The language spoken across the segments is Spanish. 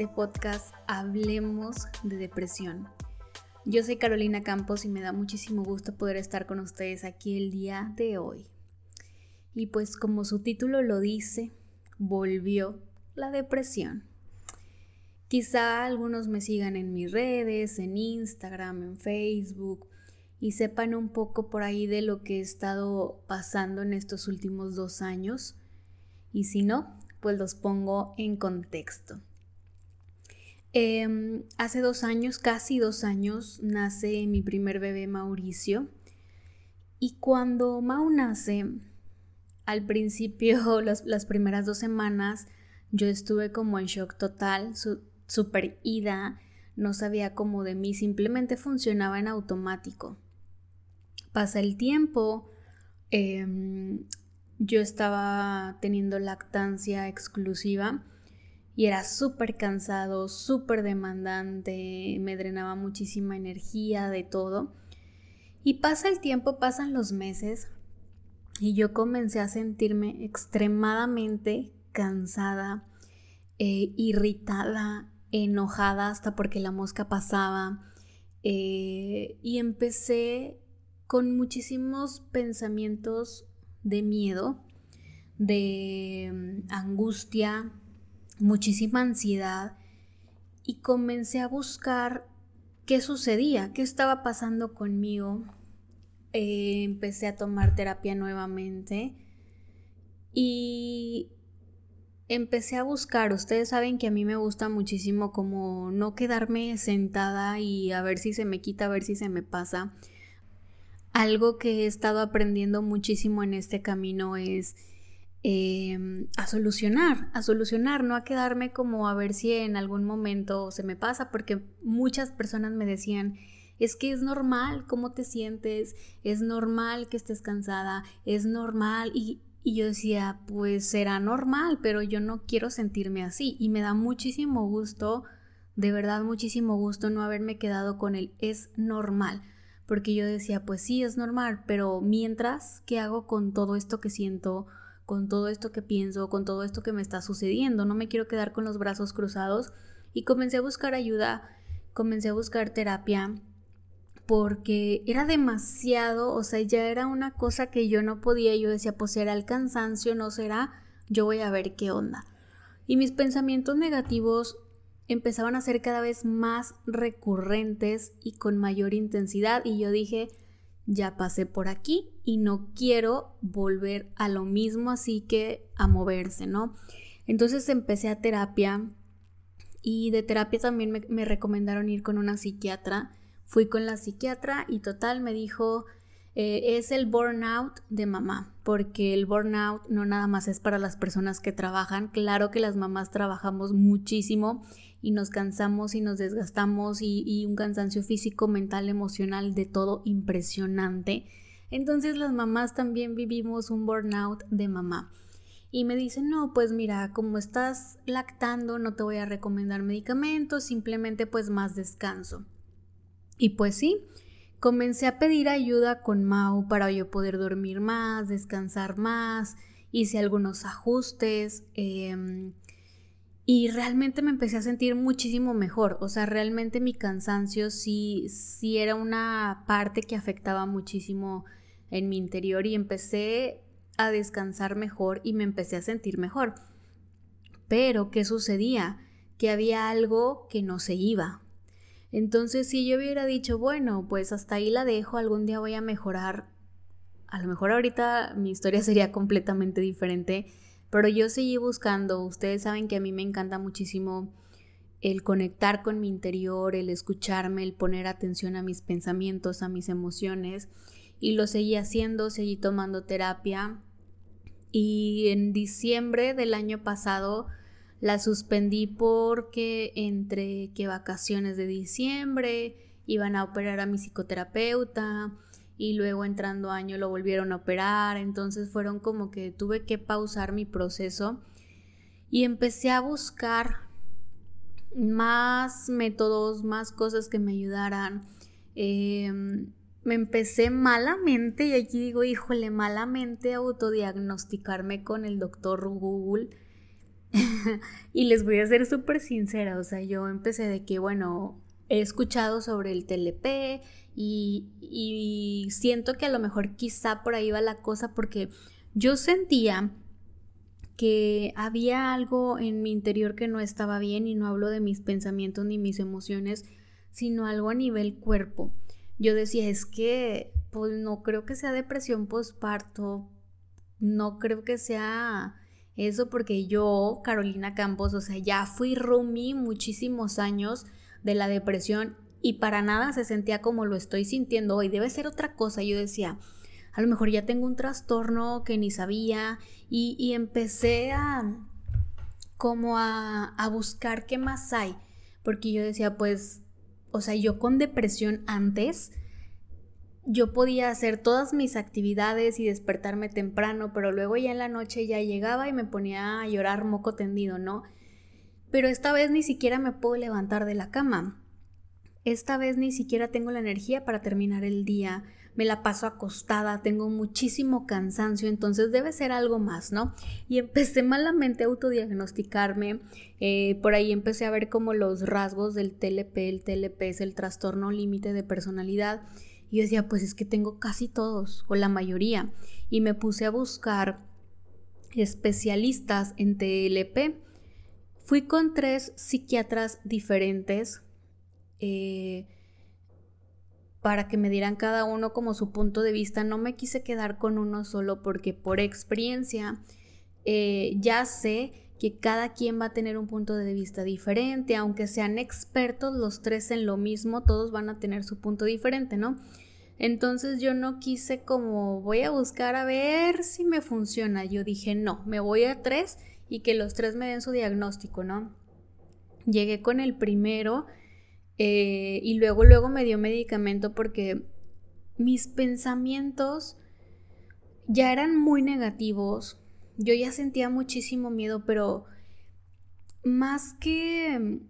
este podcast Hablemos de Depresión. Yo soy Carolina Campos y me da muchísimo gusto poder estar con ustedes aquí el día de hoy. Y pues como su título lo dice, volvió la depresión. Quizá algunos me sigan en mis redes, en Instagram, en Facebook y sepan un poco por ahí de lo que he estado pasando en estos últimos dos años. Y si no, pues los pongo en contexto. Em, hace dos años, casi dos años, nace mi primer bebé Mauricio. Y cuando Mau nace, al principio, las primeras dos semanas, yo estuve como en shock total, súper ida, no sabía cómo de mí, simplemente funcionaba en automático. Pasa el tiempo, em, yo estaba teniendo lactancia exclusiva y era súper cansado, súper demandante, me drenaba muchísima energía de todo. Y pasa el tiempo, pasan los meses y yo comencé a sentirme extremadamente cansada, eh, irritada, enojada hasta porque la mosca pasaba. Eh, y empecé con muchísimos pensamientos de miedo, de mm, angustia, muchísima ansiedad y comencé a buscar qué sucedía, qué estaba pasando conmigo. Eh, empecé a tomar terapia nuevamente y empecé a buscar. Ustedes saben que a mí me gusta muchísimo como no quedarme sentada y a ver si se me quita, a ver si se me pasa. Algo que he estado aprendiendo muchísimo en este camino es em, a solucionar, a solucionar, no a quedarme como a ver si en algún momento se me pasa, porque muchas personas me decían, es que es normal cómo te sientes, es normal que estés cansada, es normal y, y yo decía, pues será normal, pero yo no quiero sentirme así y me da muchísimo gusto, de verdad muchísimo gusto no haberme quedado con el es normal porque yo decía, pues sí, es normal, pero mientras, ¿qué hago con todo esto que siento, con todo esto que pienso, con todo esto que me está sucediendo? No me quiero quedar con los brazos cruzados y comencé a buscar ayuda, comencé a buscar terapia porque era demasiado, o sea, ya era una cosa que yo no podía, yo decía, pues será el cansancio, no será, yo voy a ver qué onda. Y mis pensamientos negativos empezaban a ser cada vez más recurrentes y con mayor intensidad y yo dije, ya pasé por aquí y no quiero volver a lo mismo, así que a moverse, ¿no? Entonces empecé a terapia y de terapia también me, me recomendaron ir con una psiquiatra. Fui con la psiquiatra y total me dijo, eh, es el burnout de mamá, porque el burnout no nada más es para las personas que trabajan, claro que las mamás trabajamos muchísimo y nos cansamos y nos desgastamos y, un cansancio físico, mental, emocional, de todo impresionante. Entonces las mamás también vivimos un burnout de mamá. Y me dicen, no, pues mira, como estás lactando, no te voy a recomendar medicamentos, simplemente pues más descanso. Y pues sí, Comencé a pedir ayuda con Mau para yo poder dormir más, descansar más, hice algunos ajustes em, y realmente me empecé a sentir muchísimo mejor. O sea, realmente mi cansancio sí, sí era una parte que afectaba muchísimo en mi interior y empecé a descansar mejor y me empecé a sentir mejor. Pero, ¿qué sucedía? Que había algo que no se iba, entonces, si yo hubiera dicho, bueno, pues hasta ahí la dejo, algún día voy a mejorar, a lo mejor ahorita mi historia sería completamente diferente, pero yo seguí buscando, ustedes saben que a mí me encanta muchísimo el conectar con mi interior, el escucharme, el poner atención a mis pensamientos, a mis emociones, y lo seguí haciendo, seguí tomando terapia, y en diciembre del año pasado, la suspendí porque entre que vacaciones de diciembre iban a operar a mi psicoterapeuta y luego entrando año lo volvieron a operar, entonces fueron como que tuve que pausar mi proceso y empecé a buscar más métodos, más cosas que me ayudaran. Em, me empecé malamente, y aquí digo, híjole, malamente autodiagnosticarme con el doctor Google y les voy a ser súper sincera, o sea, yo empecé de que, bueno, he escuchado sobre el TLP y, siento que a lo mejor quizá por ahí va la cosa porque yo sentía que había algo en mi interior que no estaba bien y no hablo de mis pensamientos ni mis emociones, sino algo a nivel cuerpo. Yo decía, es que pues no creo que sea depresión postparto, no creo que sea eso porque yo, Carolina Campos, o sea, ya fui roomie muchísimos años de la depresión y para nada se sentía como lo estoy sintiendo hoy. Debe ser otra cosa. Yo decía, a lo mejor ya tengo un trastorno que ni sabía y, empecé a como a, a buscar qué más hay. Porque yo decía, pues, o sea, yo con depresión antes yo podía hacer todas mis actividades y despertarme temprano, pero luego ya en la noche ya llegaba y me ponía a llorar moco tendido, ¿no? Pero esta vez ni siquiera me puedo levantar de la cama. Esta vez ni siquiera tengo la energía para terminar el día. Me la paso acostada, tengo muchísimo cansancio, entonces debe ser algo más, ¿no? Y empecé malamente a autodiagnosticarme. Eh, por ahí empecé a ver como los rasgos del TLP. El TLP es el trastorno límite de personalidad y yo decía, pues es que tengo casi todos, o la mayoría. Y me puse a buscar especialistas en TLP. Fui con tres psiquiatras diferentes eh, para que me dieran cada uno como su punto de vista. No me quise quedar con uno solo porque por experiencia eh, ya sé que cada quien va a tener un punto de vista diferente, aunque sean expertos los tres en lo mismo, todos van a tener su punto diferente, ¿no? Entonces yo no quise como voy a buscar a ver si me funciona. Yo dije, no, me voy a tres y que los tres me den su diagnóstico, ¿no? Llegué con el primero eh, y luego, luego me dio medicamento porque mis pensamientos ya eran muy negativos. Yo ya sentía muchísimo miedo, pero más que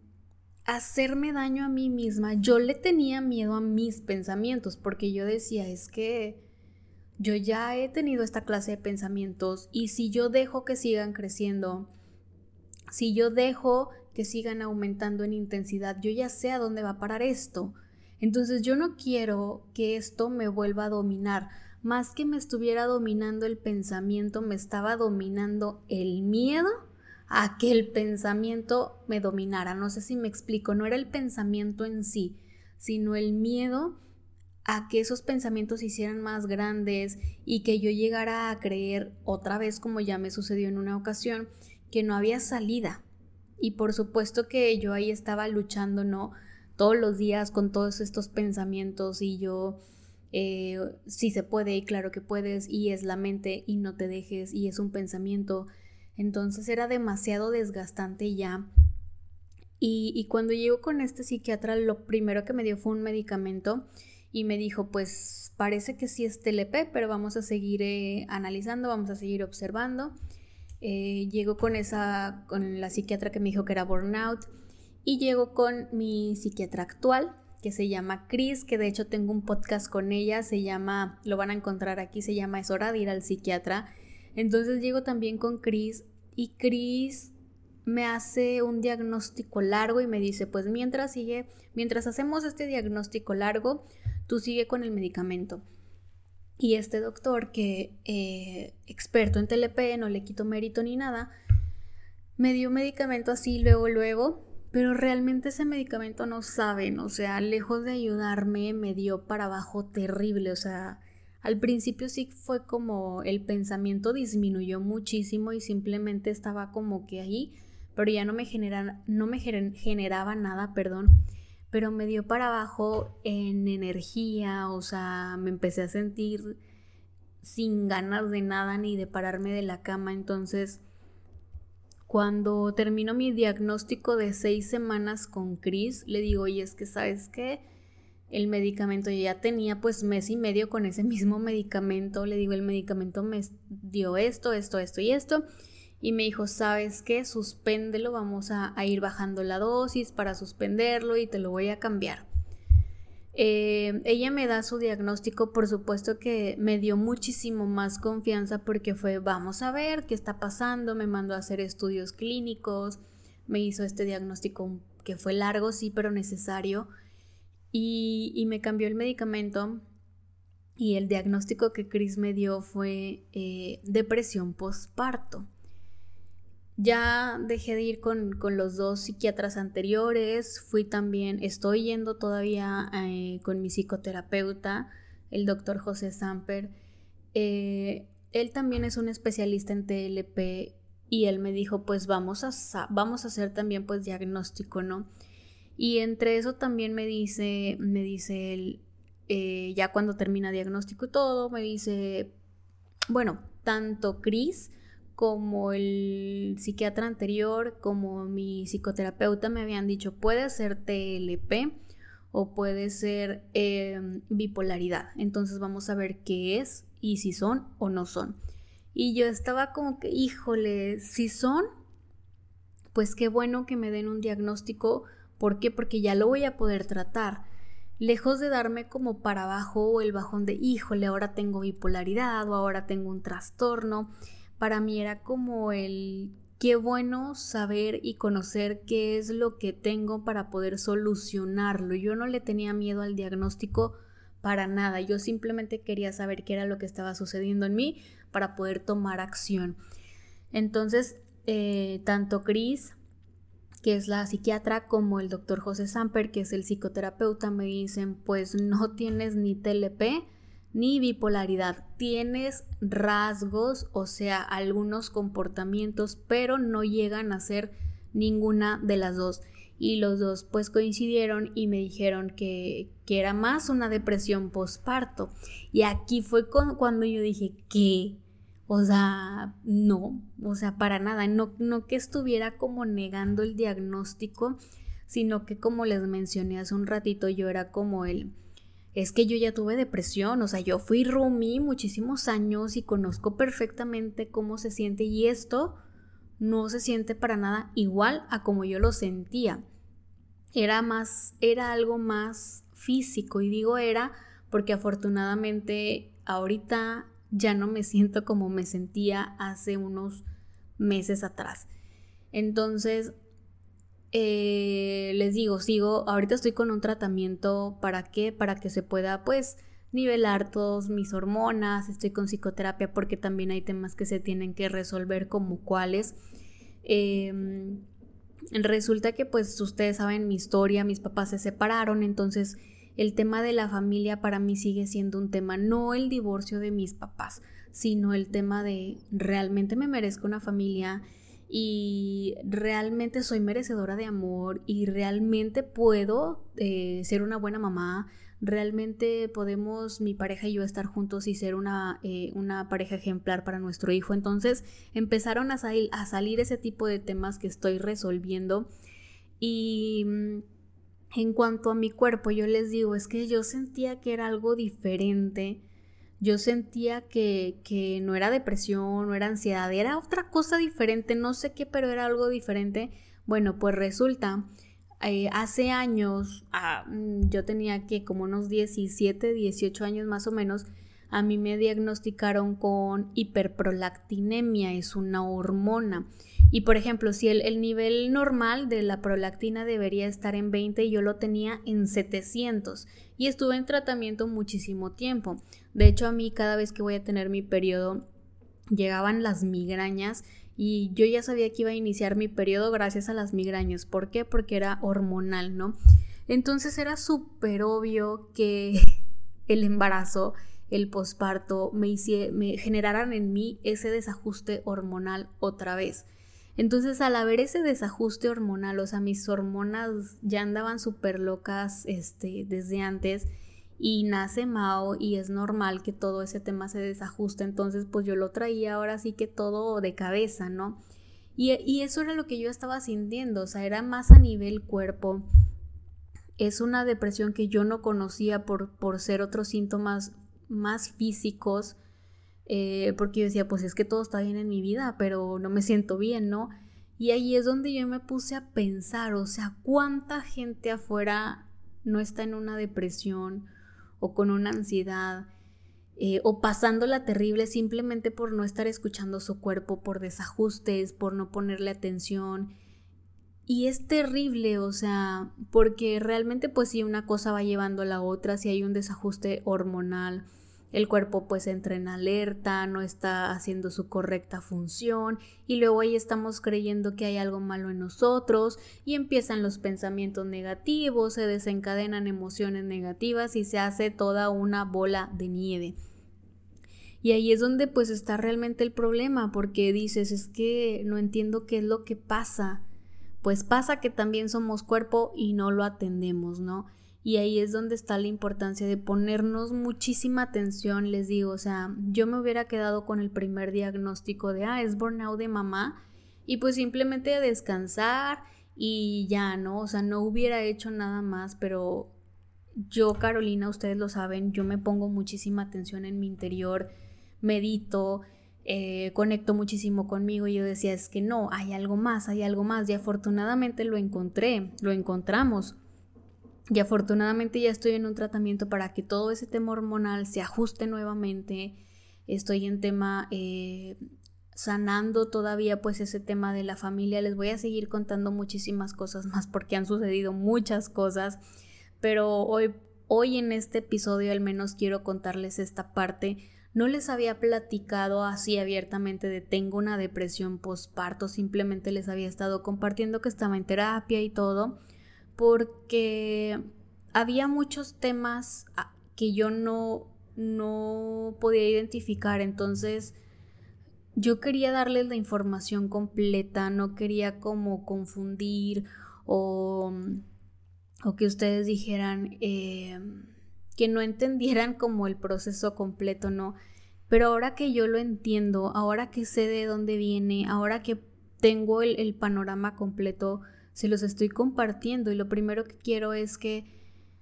hacerme daño a mí misma, yo le tenía miedo a mis pensamientos, porque yo decía, es que yo ya he tenido esta clase de pensamientos y si yo dejo que sigan creciendo, si yo dejo que sigan aumentando en intensidad, yo ya sé a dónde va a parar esto. Entonces yo no quiero que esto me vuelva a dominar. Más que me estuviera dominando el pensamiento, me estaba dominando el miedo a que el pensamiento me dominara. No sé si me explico, no era el pensamiento en sí, sino el miedo a que esos pensamientos se hicieran más grandes y que yo llegara a creer otra vez, como ya me sucedió en una ocasión, que no había salida. Y por supuesto que yo ahí estaba luchando, ¿no? Todos los días con todos estos pensamientos y yo, eh, sí se puede y claro que puedes y es la mente y no te dejes y es un pensamiento entonces era demasiado desgastante ya. Y, cuando llego con este psiquiatra, lo primero que me dio fue un medicamento y me dijo, pues parece que sí es TLP, pero vamos a seguir eh, analizando, vamos a seguir observando. Eh, llego con esa, con la psiquiatra que me dijo que era burnout y llego con mi psiquiatra actual que se llama Chris, que de hecho tengo un podcast con ella, se llama, lo van a encontrar aquí, se llama Es hora de ir al psiquiatra. Entonces llego también con Chris y Chris me hace un diagnóstico largo y me dice, pues mientras sigue, mientras hacemos este diagnóstico largo, tú sigue con el medicamento. Y este doctor, que eh, experto en TLP, no le quito mérito ni nada, me dio medicamento así luego, luego, pero realmente ese medicamento no saben, o sea, lejos de ayudarme, me dio para abajo terrible, o sea, al principio sí fue como el pensamiento disminuyó muchísimo y simplemente estaba como que ahí, pero ya no me, no me generaba nada, perdón, pero me dio para abajo en energía, o sea, me empecé a sentir sin ganas de nada ni de pararme de la cama, entonces cuando termino mi diagnóstico de seis semanas con Chris, le digo, oye, es que sabes qué, el medicamento. Yo ya tenía pues mes y medio con ese mismo medicamento. Le digo, el medicamento me dio esto, esto, esto y esto. Y me dijo, ¿sabes qué? Suspéndelo, vamos a, ir bajando la dosis para suspenderlo y te lo voy a cambiar. Eh, ella me da su diagnóstico, por supuesto que me dio muchísimo más confianza porque fue, vamos a ver qué está pasando, me mandó a hacer estudios clínicos, me hizo este diagnóstico que fue largo, sí, pero necesario, y, me cambió el medicamento y el diagnóstico que Chris me dio fue eh, depresión postparto. Ya dejé de ir con, los dos psiquiatras anteriores, fui también, estoy yendo todavía eh, con mi psicoterapeuta, el doctor José Samper. Eh, él también es un especialista en TLP y él me dijo, pues vamos a, vamos a hacer también pues diagnóstico, ¿no? Y entre eso también me dice, me dice él, eh, ya cuando termina diagnóstico y todo, me dice, bueno, tanto Cris como el psiquiatra anterior, como mi psicoterapeuta me habían dicho, puede ser TLP o puede ser em, bipolaridad. Entonces vamos a ver qué es y si son o no son. Y yo estaba como que, híjole, si son, pues qué bueno que me den un diagnóstico. ¿Por qué? Porque ya lo voy a poder tratar. Lejos de darme como para abajo o el bajón de, híjole, ahora tengo bipolaridad o ahora tengo un trastorno para mí era como el qué bueno saber y conocer qué es lo que tengo para poder solucionarlo. Yo no le tenía miedo al diagnóstico para nada, yo simplemente quería saber qué era lo que estaba sucediendo en mí para poder tomar acción. Entonces, eh, tanto Cris, que es la psiquiatra, como el doctor José Samper, que es el psicoterapeuta, me dicen, pues no tienes ni TLP, ni bipolaridad. Tienes rasgos, o sea, algunos comportamientos, pero no llegan a ser ninguna de las dos. Y los dos pues coincidieron y me dijeron que, que era más una depresión postparto. Y aquí fue cuando yo dije, ¿qué? O sea, no, o sea, para nada, no, no que estuviera como negando el diagnóstico, sino que como les mencioné hace un ratito, yo era como el es que yo ya tuve depresión, o sea, yo fui Rumi muchísimos años y conozco perfectamente cómo se siente y esto no se siente para nada igual a como yo lo sentía. Era más, era algo más físico y digo era porque afortunadamente ahorita ya no me siento como me sentía hace unos meses atrás. Entonces, eh, les digo, sigo, ahorita estoy con un tratamiento para qué, para que se pueda pues nivelar todas mis hormonas, estoy con psicoterapia porque también hay temas que se tienen que resolver como cuáles. Em, resulta que pues ustedes saben mi historia, mis papás se separaron, entonces el tema de la familia para mí sigue siendo un tema, no el divorcio de mis papás, sino el tema de realmente me merezco una familia, y realmente soy merecedora de amor y realmente puedo eh, ser una buena mamá, realmente podemos mi pareja y yo estar juntos y ser una, eh, una pareja ejemplar para nuestro hijo. Entonces empezaron a, a salir ese tipo de temas que estoy resolviendo y mm, en cuanto a mi cuerpo, yo les digo, es que yo sentía que era algo diferente yo sentía que, no era depresión, no era ansiedad, era otra cosa diferente, no sé qué, pero era algo diferente. Bueno, pues resulta, eh, hace años, ah, mm, yo tenía que como unos 17, 18 años más o menos, a mí me diagnosticaron con hiperprolactinemia, es una hormona. Y por ejemplo, si el, el, nivel normal de la prolactina debería estar en 20 y yo lo tenía en 700 y estuve en tratamiento muchísimo tiempo. De hecho, a mí cada vez que voy a tener mi periodo llegaban las migrañas y yo ya sabía que iba a iniciar mi periodo gracias a las migrañas. ¿Por qué? Porque era hormonal, ¿no? Entonces era súper obvio que el embarazo, el posparto, me, me generaran en mí ese desajuste hormonal otra vez. Entonces, al haber ese desajuste hormonal, o sea, mis hormonas ya andaban súper locas este, desde antes y nace Mao y es normal que todo ese tema se desajuste, entonces pues yo lo traía ahora sí que todo de cabeza, ¿no? Y, y eso era lo que yo estaba sintiendo, o sea, era más a nivel cuerpo. Es una depresión que yo no conocía por, por ser otros síntomas más físicos, eh, porque yo decía, pues es que todo está bien en mi vida, pero no me siento bien, ¿no? Y ahí es donde yo me puse a pensar, o sea, cuánta gente afuera no está en una depresión o con una ansiedad eh, o pasándola terrible simplemente por no estar escuchando su cuerpo, por desajustes, por no ponerle atención. Y es terrible, o sea, porque realmente pues si una cosa va llevando a la otra, si hay un desajuste hormonal, el cuerpo pues entra en alerta, no está haciendo su correcta función y luego ahí estamos creyendo que hay algo malo en nosotros y empiezan los pensamientos negativos, se desencadenan emociones negativas y se hace toda una bola de nieve. Y ahí es donde pues está realmente el problema porque dices es que no entiendo qué es lo que pasa. Pues pasa que también somos cuerpo y no lo atendemos, ¿no? Y ahí es donde está la importancia de ponernos muchísima atención, les digo, o sea, yo me hubiera quedado con el primer diagnóstico de, ah, es burnout de mamá, y pues simplemente descansar y ya, ¿no? O sea, no hubiera hecho nada más, pero yo, Carolina, ustedes lo saben, yo me pongo muchísima atención en mi interior, medito, eh, conecto muchísimo conmigo y yo decía, es que no, hay algo más, hay algo más, y afortunadamente lo encontré, lo encontramos. Y afortunadamente ya estoy en un tratamiento para que todo ese tema hormonal se ajuste nuevamente. Estoy en tema eh, sanando todavía pues ese tema de la familia. Les voy a seguir contando muchísimas cosas más porque han sucedido muchas cosas. Pero hoy, hoy en este episodio al menos quiero contarles esta parte. No les había platicado así abiertamente de tengo una depresión postparto, simplemente les había estado compartiendo que estaba en terapia y todo porque había muchos temas ah, que yo no, no podía identificar, entonces yo quería darles la información completa, no quería como confundir o, o que ustedes dijeran eh, que no entendieran como el proceso completo, no. Pero ahora que yo lo entiendo, ahora que sé de dónde viene, ahora que tengo el, panorama completo, se los estoy compartiendo y lo primero que quiero es que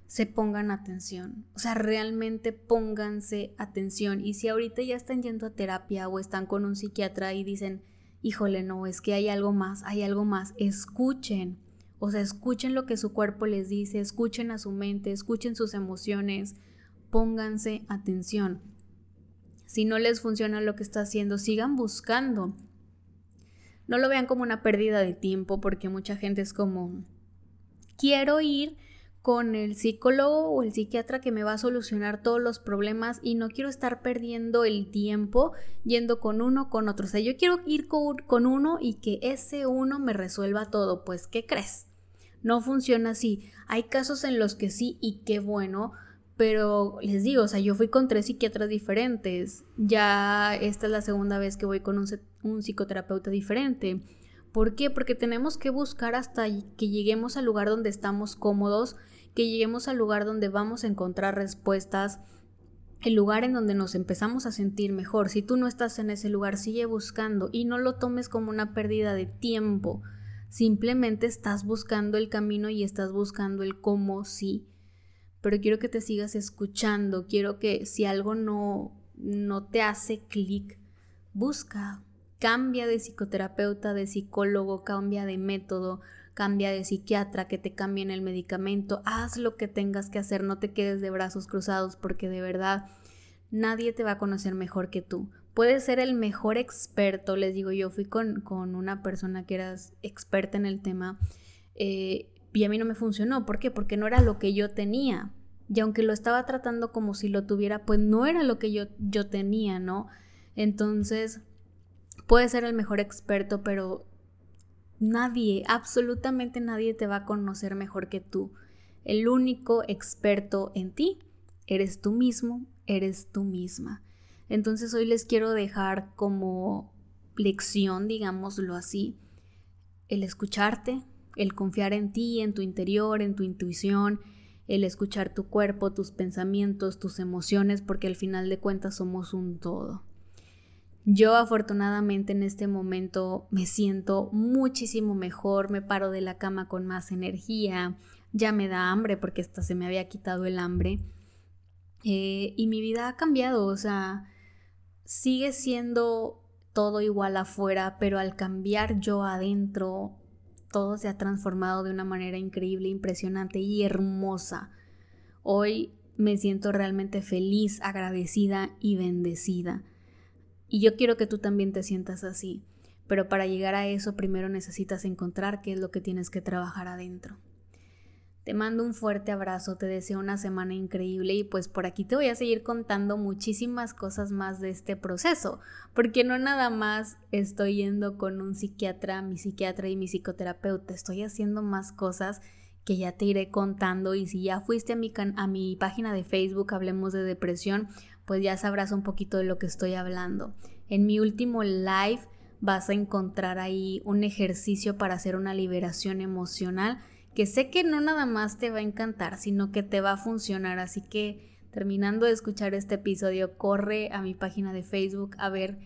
se pongan atención. O sea, realmente pónganse atención. Y si ahorita ya están yendo a terapia o están con un psiquiatra y dicen, híjole, no, es que hay algo más, hay algo más, escuchen. O sea, escuchen lo que su cuerpo les dice, escuchen a su mente, escuchen sus emociones, pónganse atención. Si no les funciona lo que está haciendo, sigan buscando no lo vean como una pérdida de tiempo porque mucha gente es como, quiero ir con el psicólogo o el psiquiatra que me va a solucionar todos los problemas y no quiero estar perdiendo el tiempo yendo con uno con otro. O sea, yo quiero ir con, uno y que ese uno me resuelva todo. Pues, ¿qué crees? No funciona así. Hay casos en los que sí y qué bueno, pero les digo, o sea, yo fui con tres psiquiatras diferentes. Ya esta es la segunda vez que voy con un, un psicoterapeuta diferente. ¿Por qué? Porque tenemos que buscar hasta que lleguemos al lugar donde estamos cómodos, que lleguemos al lugar donde vamos a encontrar respuestas, el lugar en donde nos empezamos a sentir mejor. Si tú no estás en ese lugar, sigue buscando y no lo tomes como una pérdida de tiempo. Simplemente estás buscando el camino y estás buscando el cómo sí. Pero quiero que te sigas escuchando, quiero que si algo no, no te hace clic, busca, Cambia de psicoterapeuta, de psicólogo, cambia de método, cambia de psiquiatra, que te cambien el medicamento, haz lo que tengas que hacer, no te quedes de brazos cruzados porque de verdad nadie te va a conocer mejor que tú. Puedes ser el mejor experto, les digo, yo fui con, una persona que era experta en el tema eh, y a mí no me funcionó. ¿Por qué? Porque no era lo que yo tenía. Y aunque lo estaba tratando como si lo tuviera, pues no era lo que yo, yo tenía, ¿no? Entonces, Puedes ser el mejor experto, pero nadie, absolutamente nadie te va a conocer mejor que tú. El único experto en ti eres tú mismo, eres tú misma. Entonces hoy les quiero dejar como lección, digámoslo así, el escucharte, el confiar en ti, en tu interior, en tu intuición, el escuchar tu cuerpo, tus pensamientos, tus emociones, porque al final de cuentas somos un todo. Yo afortunadamente en este momento me siento muchísimo mejor, me paro de la cama con más energía, ya me da hambre porque hasta se me había quitado el hambre. Eh, y mi vida ha cambiado, o sea, sigue siendo todo igual afuera, pero al cambiar yo adentro, todo se ha transformado de una manera increíble, impresionante y hermosa. Hoy me siento realmente feliz, agradecida y bendecida. Y yo quiero que tú también te sientas así. Pero para llegar a eso primero necesitas encontrar qué es lo que tienes que trabajar adentro. Te mando un fuerte abrazo, te deseo una semana increíble y pues por aquí te voy a seguir contando muchísimas cosas más de este proceso, porque no nada más estoy yendo con un psiquiatra, mi psiquiatra y mi psicoterapeuta, estoy haciendo más cosas que ya te iré contando y si ya fuiste a mi, a mi página de Facebook Hablemos de Depresión, pues ya sabrás un poquito de lo que estoy hablando. En mi último live vas a encontrar ahí un ejercicio para hacer una liberación emocional que sé que no nada más te va a encantar, sino que te va a funcionar. Así que terminando de escuchar este episodio, corre a mi página de Facebook a ver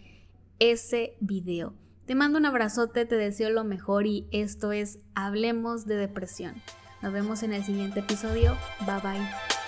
ese video. Te mando un abrazote, te deseo lo mejor y esto es Hablemos de Depresión. Nos vemos en el siguiente episodio. Bye bye.